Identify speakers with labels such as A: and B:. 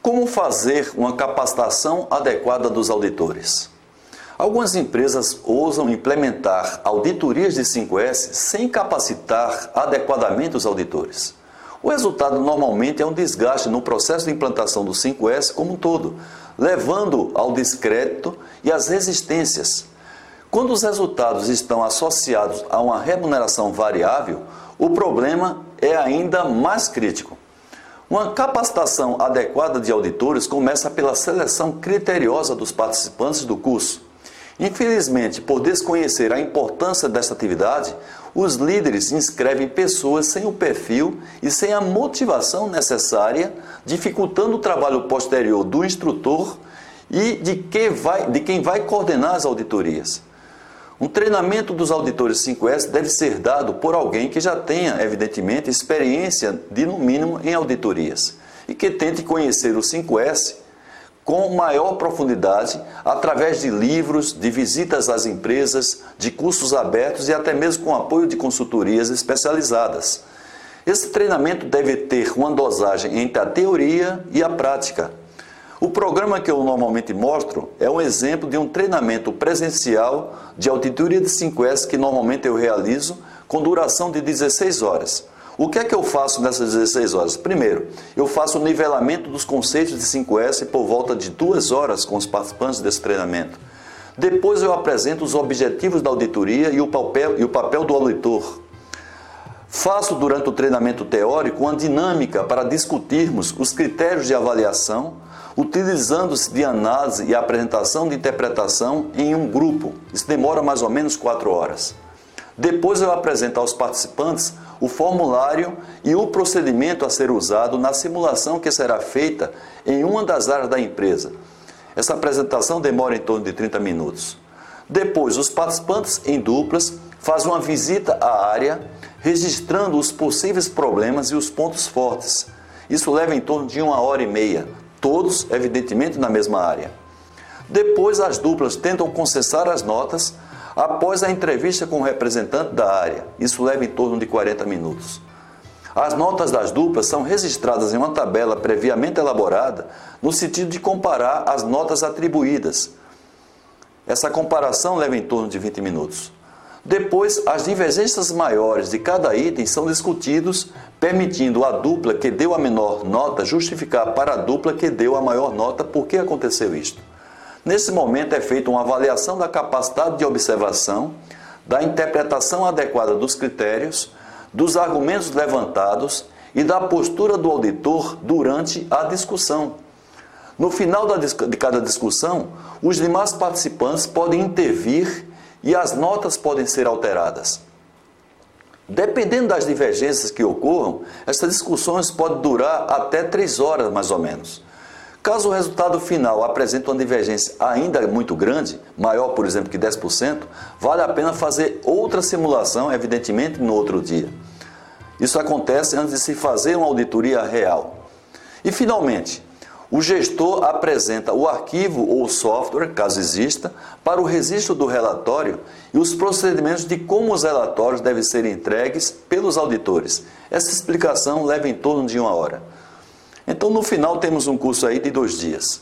A: Como fazer uma capacitação adequada dos auditores? Algumas empresas ousam implementar auditorias de 5S sem capacitar adequadamente os auditores. O resultado normalmente é um desgaste no processo de implantação do 5S como um todo, levando ao descrédito e às resistências. Quando os resultados estão associados a uma remuneração variável, o problema é ainda mais crítico. Uma capacitação adequada de auditores começa pela seleção criteriosa dos participantes do curso. Infelizmente, por desconhecer a importância desta atividade, os líderes inscrevem pessoas sem o perfil e sem a motivação necessária, dificultando o trabalho posterior do instrutor e de quem vai, de quem vai coordenar as auditorias. Um treinamento dos auditores 5S deve ser dado por alguém que já tenha, evidentemente, experiência de, no mínimo, em auditorias e que tente conhecer o 5S com maior profundidade através de livros, de visitas às empresas, de cursos abertos e até mesmo com apoio de consultorias especializadas. Esse treinamento deve ter uma dosagem entre a teoria e a prática o programa que eu normalmente mostro é um exemplo de um treinamento presencial de auditoria de 5S que normalmente eu realizo com duração de 16 horas. O que é que eu faço nessas 16 horas? Primeiro, eu faço o nivelamento dos conceitos de 5S por volta de duas horas com os participantes desse treinamento. Depois eu apresento os objetivos da auditoria e o papel, e o papel do auditor. Faço durante o treinamento teórico uma dinâmica para discutirmos os critérios de avaliação, utilizando-se de análise e apresentação de interpretação em um grupo. Isso demora mais ou menos quatro horas. Depois eu apresento aos participantes o formulário e o procedimento a ser usado na simulação que será feita em uma das áreas da empresa. Essa apresentação demora em torno de 30 minutos. Depois, os participantes em duplas fazem uma visita à área, registrando os possíveis problemas e os pontos fortes. Isso leva em torno de uma hora e meia, todos, evidentemente, na mesma área. Depois, as duplas tentam concessar as notas após a entrevista com o representante da área. Isso leva em torno de 40 minutos. As notas das duplas são registradas em uma tabela previamente elaborada no sentido de comparar as notas atribuídas. Essa comparação leva em torno de 20 minutos. Depois, as divergências maiores de cada item são discutidos, permitindo a dupla que deu a menor nota justificar para a dupla que deu a maior nota por que aconteceu isto. Nesse momento é feita uma avaliação da capacidade de observação, da interpretação adequada dos critérios, dos argumentos levantados e da postura do auditor durante a discussão. No final de cada discussão, os demais participantes podem intervir e as notas podem ser alteradas. Dependendo das divergências que ocorram, estas discussões podem durar até três horas mais ou menos. Caso o resultado final apresente uma divergência ainda muito grande, maior, por exemplo, que 10%, vale a pena fazer outra simulação, evidentemente, no outro dia. Isso acontece antes de se fazer uma auditoria real. E, finalmente, o gestor apresenta o arquivo ou software, caso exista, para o registro do relatório e os procedimentos de como os relatórios devem ser entregues pelos auditores. Essa explicação leva em torno de uma hora. Então, no final, temos um curso aí de dois dias.